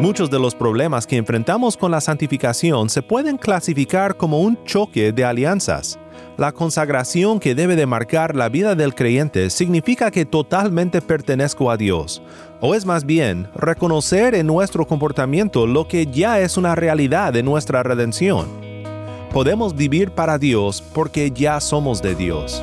Muchos de los problemas que enfrentamos con la santificación se pueden clasificar como un choque de alianzas. La consagración que debe de marcar la vida del creyente significa que totalmente pertenezco a Dios, o es más bien reconocer en nuestro comportamiento lo que ya es una realidad de nuestra redención. Podemos vivir para Dios porque ya somos de Dios.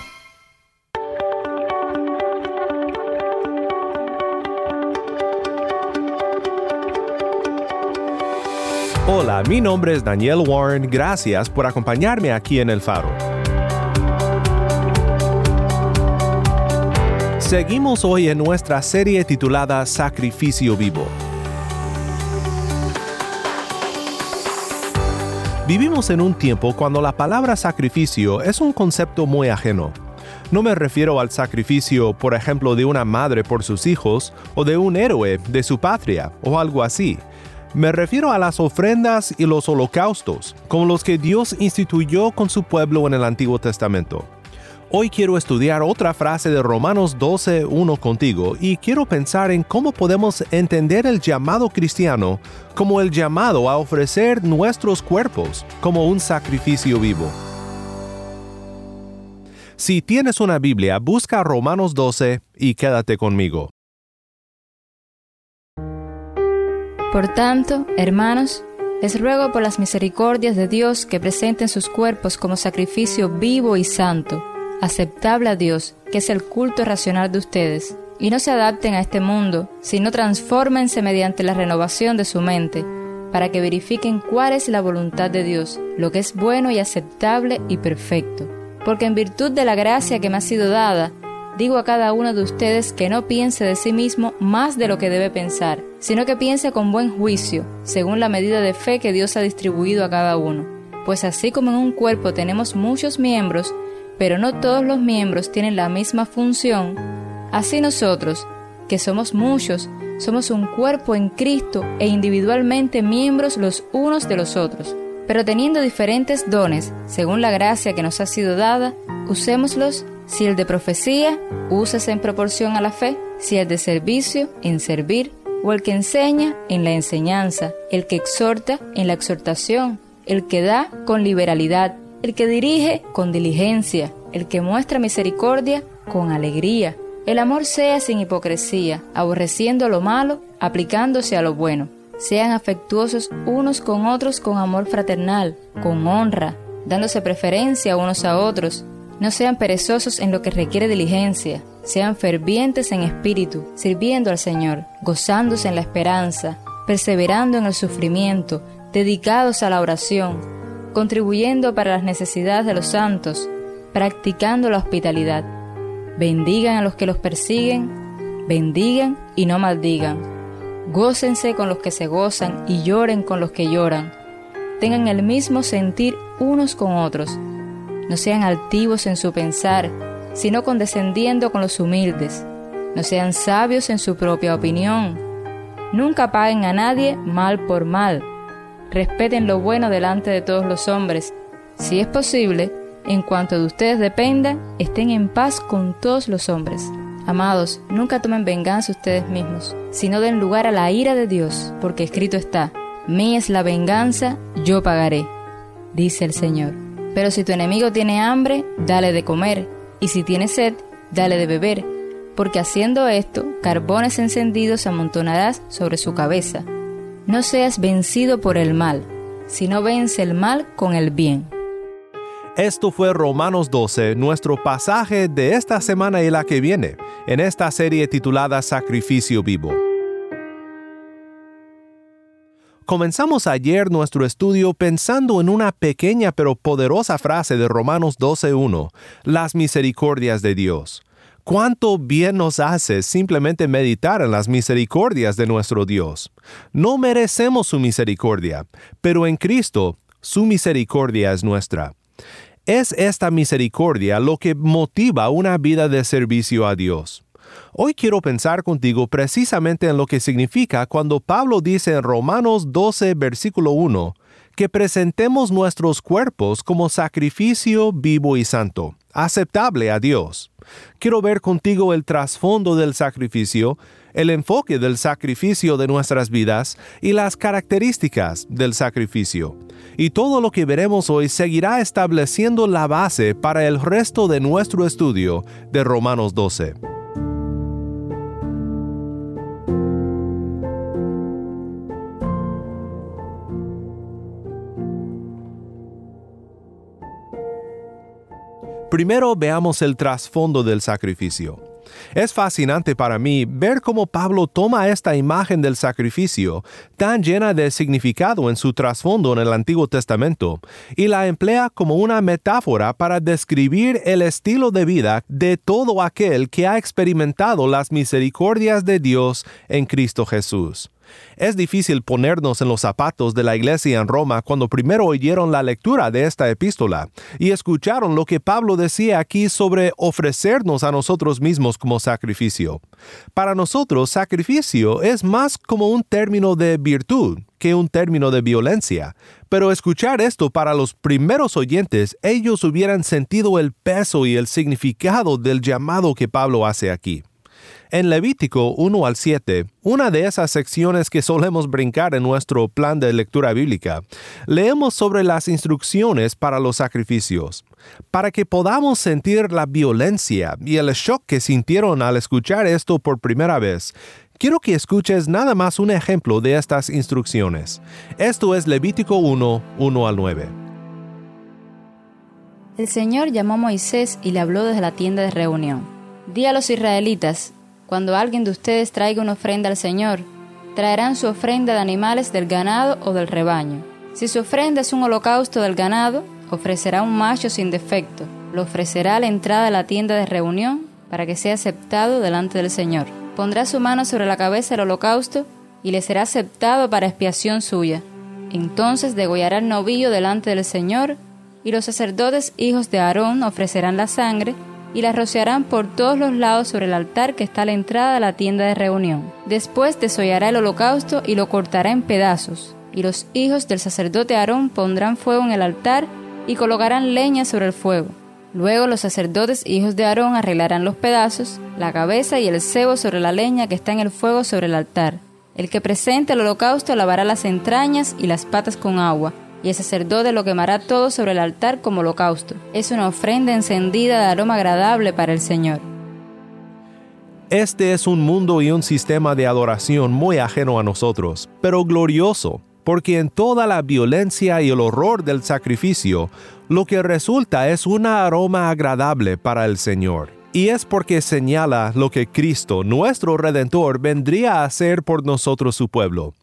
Hola, mi nombre es Daniel Warren, gracias por acompañarme aquí en El Faro. Seguimos hoy en nuestra serie titulada Sacrificio Vivo. Vivimos en un tiempo cuando la palabra sacrificio es un concepto muy ajeno. No me refiero al sacrificio, por ejemplo, de una madre por sus hijos o de un héroe de su patria o algo así. Me refiero a las ofrendas y los holocaustos, como los que Dios instituyó con su pueblo en el Antiguo Testamento. Hoy quiero estudiar otra frase de Romanos 12.1 contigo y quiero pensar en cómo podemos entender el llamado cristiano como el llamado a ofrecer nuestros cuerpos como un sacrificio vivo. Si tienes una Biblia, busca Romanos 12 y quédate conmigo. Por tanto, hermanos, les ruego por las misericordias de Dios que presenten sus cuerpos como sacrificio vivo y santo, aceptable a Dios, que es el culto racional de ustedes, y no se adapten a este mundo, sino transfórmense mediante la renovación de su mente, para que verifiquen cuál es la voluntad de Dios, lo que es bueno y aceptable y perfecto. Porque en virtud de la gracia que me ha sido dada, digo a cada uno de ustedes que no piense de sí mismo más de lo que debe pensar, sino que piense con buen juicio, según la medida de fe que Dios ha distribuido a cada uno. Pues así como en un cuerpo tenemos muchos miembros, pero no todos los miembros tienen la misma función, así nosotros, que somos muchos, somos un cuerpo en Cristo e individualmente miembros los unos de los otros. Pero teniendo diferentes dones, según la gracia que nos ha sido dada, usémoslos si el de profecía, úsese en proporción a la fe, si el de servicio, en servir, o el que enseña, en la enseñanza, el que exhorta, en la exhortación, el que da, con liberalidad, el que dirige, con diligencia, el que muestra misericordia, con alegría. El amor sea sin hipocresía, aborreciendo lo malo, aplicándose a lo bueno. Sean afectuosos unos con otros con amor fraternal, con honra, dándose preferencia unos a otros, no sean perezosos en lo que requiere diligencia, sean fervientes en espíritu, sirviendo al Señor, gozándose en la esperanza, perseverando en el sufrimiento, dedicados a la oración, contribuyendo para las necesidades de los santos, practicando la hospitalidad. Bendigan a los que los persiguen, bendigan y no maldigan. Gócense con los que se gozan y lloren con los que lloran. Tengan el mismo sentir unos con otros no sean altivos en su pensar, sino condescendiendo con los humildes. No sean sabios en su propia opinión. Nunca paguen a nadie mal por mal. Respeten lo bueno delante de todos los hombres. Si es posible, en cuanto de ustedes dependa, estén en paz con todos los hombres. Amados, nunca tomen venganza ustedes mismos, sino den lugar a la ira de Dios, porque escrito está, Mí es la venganza, yo pagaré, dice el Señor. Pero si tu enemigo tiene hambre, dale de comer, y si tiene sed, dale de beber, porque haciendo esto, carbones encendidos amontonarás sobre su cabeza. No seas vencido por el mal, sino vence el mal con el bien. Esto fue Romanos 12, nuestro pasaje de esta semana y la que viene, en esta serie titulada Sacrificio Vivo. Comenzamos ayer nuestro estudio pensando en una pequeña pero poderosa frase de Romanos 12.1, las misericordias de Dios. ¿Cuánto bien nos hace simplemente meditar en las misericordias de nuestro Dios? No merecemos su misericordia, pero en Cristo su misericordia es nuestra. Es esta misericordia lo que motiva una vida de servicio a Dios. Hoy quiero pensar contigo precisamente en lo que significa cuando Pablo dice en Romanos 12, versículo 1, que presentemos nuestros cuerpos como sacrificio vivo y santo, aceptable a Dios. Quiero ver contigo el trasfondo del sacrificio, el enfoque del sacrificio de nuestras vidas y las características del sacrificio. Y todo lo que veremos hoy seguirá estableciendo la base para el resto de nuestro estudio de Romanos 12. Primero veamos el trasfondo del sacrificio. Es fascinante para mí ver cómo Pablo toma esta imagen del sacrificio, tan llena de significado en su trasfondo en el Antiguo Testamento, y la emplea como una metáfora para describir el estilo de vida de todo aquel que ha experimentado las misericordias de Dios en Cristo Jesús. Es difícil ponernos en los zapatos de la iglesia en Roma cuando primero oyeron la lectura de esta epístola y escucharon lo que Pablo decía aquí sobre ofrecernos a nosotros mismos como sacrificio. Para nosotros, sacrificio es más como un término de virtud que un término de violencia. Pero escuchar esto para los primeros oyentes, ellos hubieran sentido el peso y el significado del llamado que Pablo hace aquí. En Levítico 1 al 7, una de esas secciones que solemos brincar en nuestro plan de lectura bíblica, leemos sobre las instrucciones para los sacrificios. Para que podamos sentir la violencia y el shock que sintieron al escuchar esto por primera vez, quiero que escuches nada más un ejemplo de estas instrucciones. Esto es Levítico 1, 1 al 9. El Señor llamó a Moisés y le habló desde la tienda de reunión. Di a los israelitas, cuando alguien de ustedes traiga una ofrenda al Señor, traerán su ofrenda de animales del ganado o del rebaño. Si su ofrenda es un holocausto del ganado, ofrecerá un macho sin defecto. Lo ofrecerá a la entrada de la tienda de reunión para que sea aceptado delante del Señor. Pondrá su mano sobre la cabeza del holocausto y le será aceptado para expiación suya. Entonces degollará el novillo delante del Señor, y los sacerdotes hijos de Aarón ofrecerán la sangre y la rociarán por todos los lados sobre el altar que está a la entrada de la tienda de reunión. Después desollará el holocausto y lo cortará en pedazos. Y los hijos del sacerdote Aarón pondrán fuego en el altar y colocarán leña sobre el fuego. Luego los sacerdotes hijos de Aarón arreglarán los pedazos, la cabeza y el cebo sobre la leña que está en el fuego sobre el altar. El que presente el holocausto lavará las entrañas y las patas con agua, y el sacerdote lo quemará todo sobre el altar como holocausto. Es una ofrenda encendida de aroma agradable para el Señor. Este es un mundo y un sistema de adoración muy ajeno a nosotros, pero glorioso, porque en toda la violencia y el horror del sacrificio, lo que resulta es un aroma agradable para el Señor y es porque señala lo que Cristo, nuestro Redentor, vendría a hacer por nosotros su pueblo.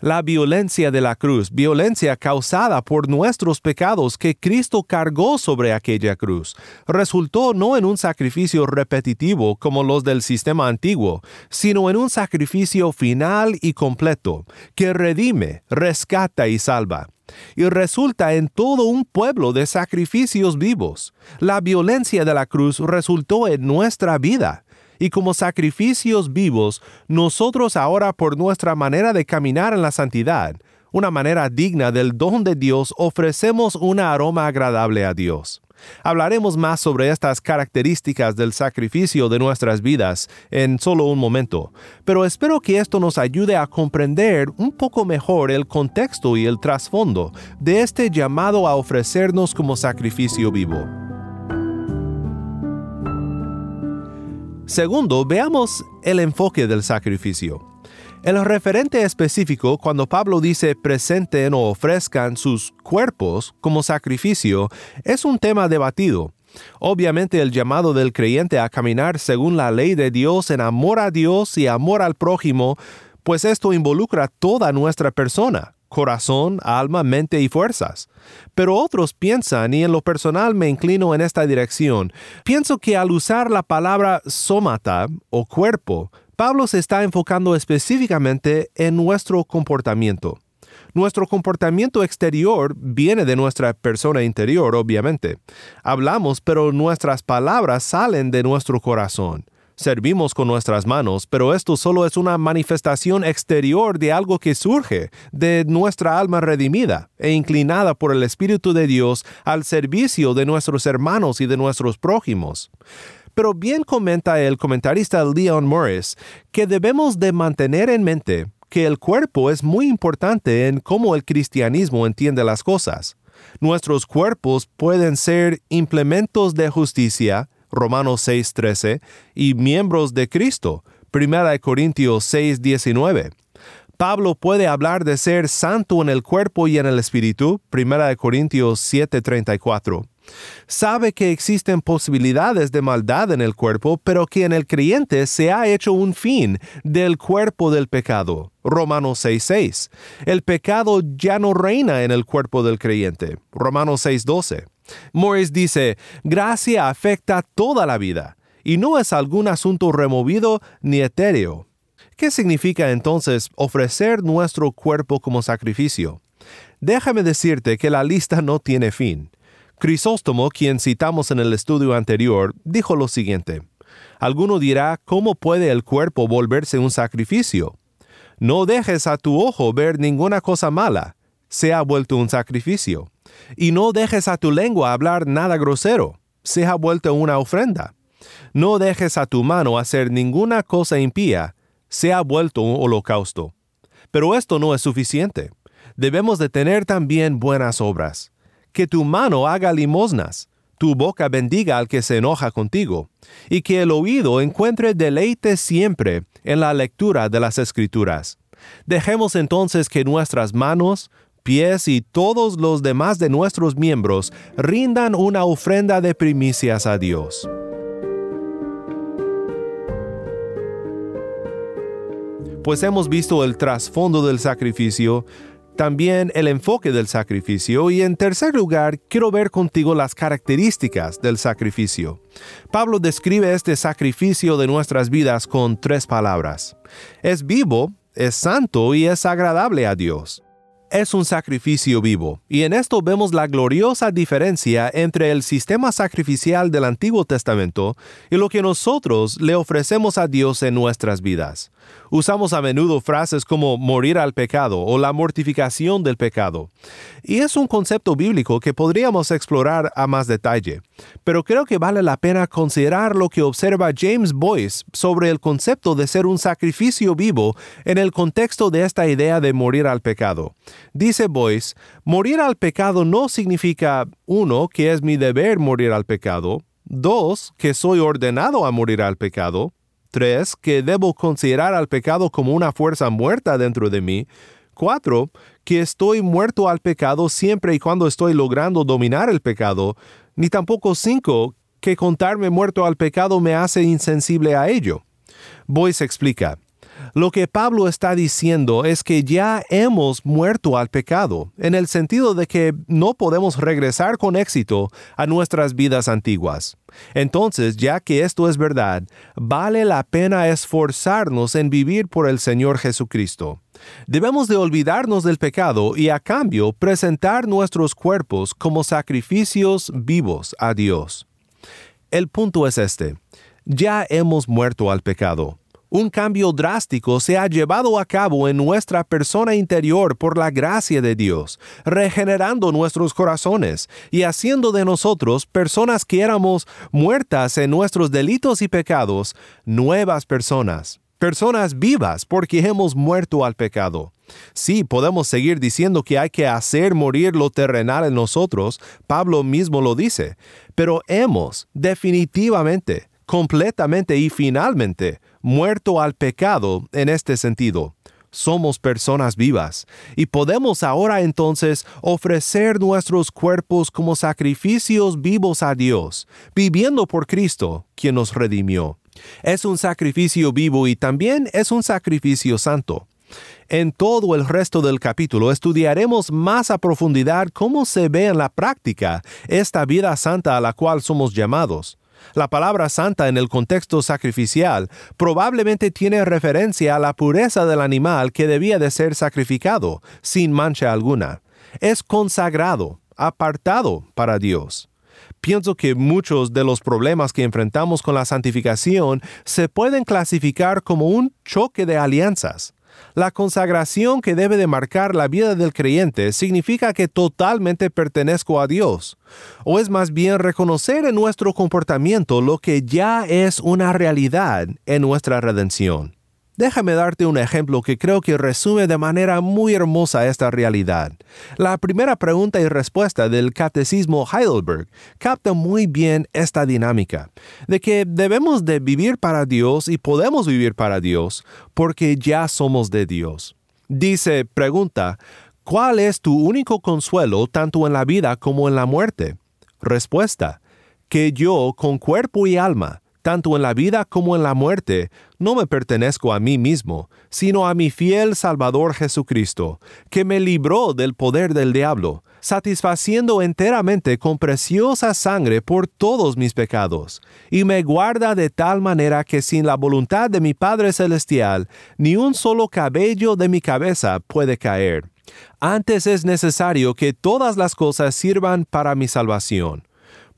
La violencia de la cruz, violencia causada por nuestros pecados que Cristo cargó sobre aquella cruz, resultó no en un sacrificio repetitivo como los del sistema antiguo, sino en un sacrificio final y completo, que redime, rescata y salva y resulta en todo un pueblo de sacrificios vivos. La violencia de la cruz resultó en nuestra vida. Y como sacrificios vivos, nosotros ahora por nuestra manera de caminar en la santidad, una manera digna del don de Dios, ofrecemos un aroma agradable a Dios. Hablaremos más sobre estas características del sacrificio de nuestras vidas en solo un momento, pero espero que esto nos ayude a comprender un poco mejor el contexto y el trasfondo de este llamado a ofrecernos como sacrificio vivo. Segundo, veamos el enfoque del sacrificio. El referente específico, cuando Pablo dice presenten o ofrezcan sus cuerpos como sacrificio, es un tema debatido. Obviamente el llamado del creyente a caminar según la ley de Dios en amor a Dios y amor al prójimo, pues esto involucra toda nuestra persona, corazón, alma, mente y fuerzas. Pero otros piensan, y en lo personal me inclino en esta dirección, pienso que al usar la palabra somata o cuerpo, Pablo se está enfocando específicamente en nuestro comportamiento. Nuestro comportamiento exterior viene de nuestra persona interior, obviamente. Hablamos, pero nuestras palabras salen de nuestro corazón. Servimos con nuestras manos, pero esto solo es una manifestación exterior de algo que surge de nuestra alma redimida e inclinada por el Espíritu de Dios al servicio de nuestros hermanos y de nuestros prójimos. Pero bien comenta el comentarista Leon Morris que debemos de mantener en mente que el cuerpo es muy importante en cómo el cristianismo entiende las cosas. Nuestros cuerpos pueden ser implementos de justicia, Romanos 6:13, y miembros de Cristo, 1 Corintios 6:19. Pablo puede hablar de ser santo en el cuerpo y en el espíritu, 1 Corintios 7:34. Sabe que existen posibilidades de maldad en el cuerpo, pero que en el creyente se ha hecho un fin del cuerpo del pecado. Romanos 6:6. El pecado ya no reina en el cuerpo del creyente. Romanos 6:12. Morris dice, gracia afecta toda la vida y no es algún asunto removido ni etéreo. ¿Qué significa entonces ofrecer nuestro cuerpo como sacrificio? Déjame decirte que la lista no tiene fin. Crisóstomo, quien citamos en el estudio anterior, dijo lo siguiente. Alguno dirá, ¿cómo puede el cuerpo volverse un sacrificio? No dejes a tu ojo ver ninguna cosa mala, se ha vuelto un sacrificio. Y no dejes a tu lengua hablar nada grosero, se ha vuelto una ofrenda. No dejes a tu mano hacer ninguna cosa impía, se ha vuelto un holocausto. Pero esto no es suficiente. Debemos de tener también buenas obras que tu mano haga limosnas, tu boca bendiga al que se enoja contigo, y que el oído encuentre deleite siempre en la lectura de las escrituras. Dejemos entonces que nuestras manos, pies y todos los demás de nuestros miembros rindan una ofrenda de primicias a Dios. Pues hemos visto el trasfondo del sacrificio, también el enfoque del sacrificio y en tercer lugar quiero ver contigo las características del sacrificio. Pablo describe este sacrificio de nuestras vidas con tres palabras. Es vivo, es santo y es agradable a Dios es un sacrificio vivo, y en esto vemos la gloriosa diferencia entre el sistema sacrificial del Antiguo Testamento y lo que nosotros le ofrecemos a Dios en nuestras vidas. Usamos a menudo frases como morir al pecado o la mortificación del pecado, y es un concepto bíblico que podríamos explorar a más detalle, pero creo que vale la pena considerar lo que observa James Boyce sobre el concepto de ser un sacrificio vivo en el contexto de esta idea de morir al pecado. Dice Boyce, morir al pecado no significa, uno, que es mi deber morir al pecado, dos, que soy ordenado a morir al pecado, tres, que debo considerar al pecado como una fuerza muerta dentro de mí, cuatro, que estoy muerto al pecado siempre y cuando estoy logrando dominar el pecado, ni tampoco cinco, que contarme muerto al pecado me hace insensible a ello. Boyce explica, lo que Pablo está diciendo es que ya hemos muerto al pecado, en el sentido de que no podemos regresar con éxito a nuestras vidas antiguas. Entonces, ya que esto es verdad, vale la pena esforzarnos en vivir por el Señor Jesucristo. Debemos de olvidarnos del pecado y a cambio presentar nuestros cuerpos como sacrificios vivos a Dios. El punto es este. Ya hemos muerto al pecado un cambio drástico se ha llevado a cabo en nuestra persona interior por la gracia de Dios, regenerando nuestros corazones y haciendo de nosotros personas que éramos muertas en nuestros delitos y pecados, nuevas personas, personas vivas porque hemos muerto al pecado. Sí, podemos seguir diciendo que hay que hacer morir lo terrenal en nosotros, Pablo mismo lo dice, pero hemos definitivamente, completamente y finalmente muerto al pecado en este sentido. Somos personas vivas y podemos ahora entonces ofrecer nuestros cuerpos como sacrificios vivos a Dios, viviendo por Cristo, quien nos redimió. Es un sacrificio vivo y también es un sacrificio santo. En todo el resto del capítulo estudiaremos más a profundidad cómo se ve en la práctica esta vida santa a la cual somos llamados. La palabra santa en el contexto sacrificial probablemente tiene referencia a la pureza del animal que debía de ser sacrificado, sin mancha alguna. Es consagrado, apartado para Dios. Pienso que muchos de los problemas que enfrentamos con la santificación se pueden clasificar como un choque de alianzas. La consagración que debe de marcar la vida del creyente significa que totalmente pertenezco a Dios, o es más bien reconocer en nuestro comportamiento lo que ya es una realidad en nuestra redención. Déjame darte un ejemplo que creo que resume de manera muy hermosa esta realidad. La primera pregunta y respuesta del Catecismo Heidelberg capta muy bien esta dinámica, de que debemos de vivir para Dios y podemos vivir para Dios porque ya somos de Dios. Dice, pregunta, ¿cuál es tu único consuelo tanto en la vida como en la muerte? Respuesta, que yo con cuerpo y alma, tanto en la vida como en la muerte, no me pertenezco a mí mismo, sino a mi fiel Salvador Jesucristo, que me libró del poder del diablo, satisfaciendo enteramente con preciosa sangre por todos mis pecados, y me guarda de tal manera que sin la voluntad de mi Padre Celestial, ni un solo cabello de mi cabeza puede caer. Antes es necesario que todas las cosas sirvan para mi salvación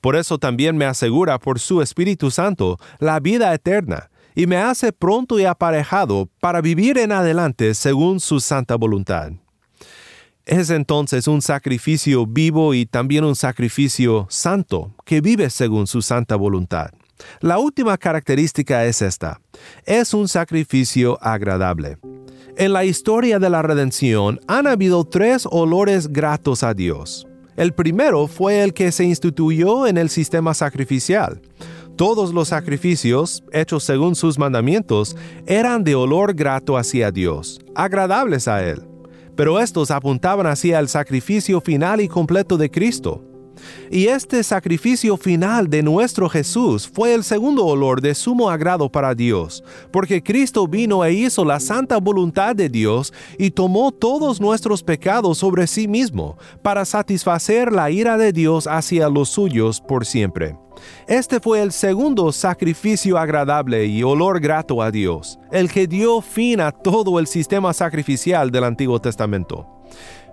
por eso también me asegura por su Espíritu Santo la vida eterna y me hace pronto y aparejado para vivir en adelante según su santa voluntad. Es entonces un sacrificio vivo y también un sacrificio santo que vive según su santa voluntad. La última característica es esta. Es un sacrificio agradable. En la historia de la redención han habido tres olores gratos a Dios. El primero fue el que se instituyó en el sistema sacrificial. Todos los sacrificios, hechos según sus mandamientos, eran de olor grato hacia Dios, agradables a Él. Pero estos apuntaban hacia el sacrificio final y completo de Cristo. Y este sacrificio final de nuestro Jesús fue el segundo olor de sumo agrado para Dios, porque Cristo vino e hizo la santa voluntad de Dios y tomó todos nuestros pecados sobre sí mismo, para satisfacer la ira de Dios hacia los suyos por siempre. Este fue el segundo sacrificio agradable y olor grato a Dios, el que dio fin a todo el sistema sacrificial del Antiguo Testamento.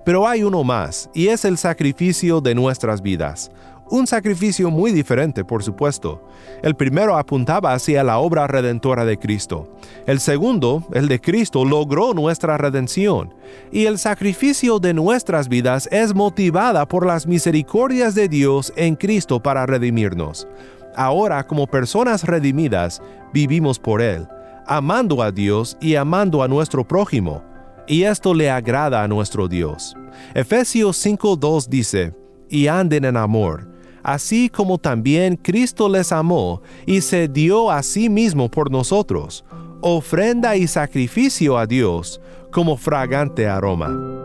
Pero hay uno más, y es el sacrificio de nuestras vidas. Un sacrificio muy diferente, por supuesto. El primero apuntaba hacia la obra redentora de Cristo. El segundo, el de Cristo, logró nuestra redención. Y el sacrificio de nuestras vidas es motivada por las misericordias de Dios en Cristo para redimirnos. Ahora, como personas redimidas, vivimos por Él, amando a Dios y amando a nuestro prójimo y esto le agrada a nuestro Dios. Efesios 5.2 dice, y anden en amor, así como también Cristo les amó y se dio a sí mismo por nosotros, ofrenda y sacrificio a Dios como fragante aroma.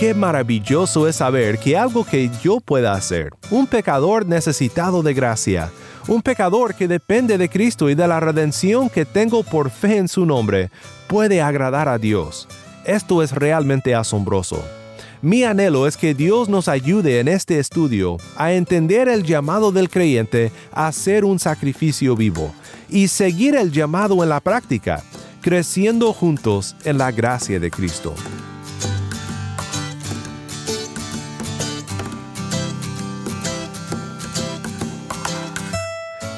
Qué maravilloso es saber que algo que yo pueda hacer, un pecador necesitado de gracia, un pecador que depende de Cristo y de la redención que tengo por fe en su nombre, puede agradar a Dios. Esto es realmente asombroso. Mi anhelo es que Dios nos ayude en este estudio a entender el llamado del creyente a ser un sacrificio vivo y seguir el llamado en la práctica, creciendo juntos en la gracia de Cristo.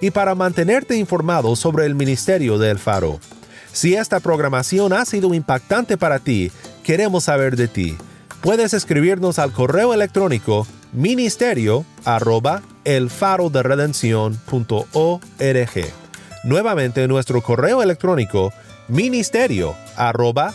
y para mantenerte informado sobre el ministerio de El Faro. Si esta programación ha sido impactante para ti, queremos saber de ti. Puedes escribirnos al correo electrónico ministerio arroba Nuevamente nuestro correo electrónico ministerio arroba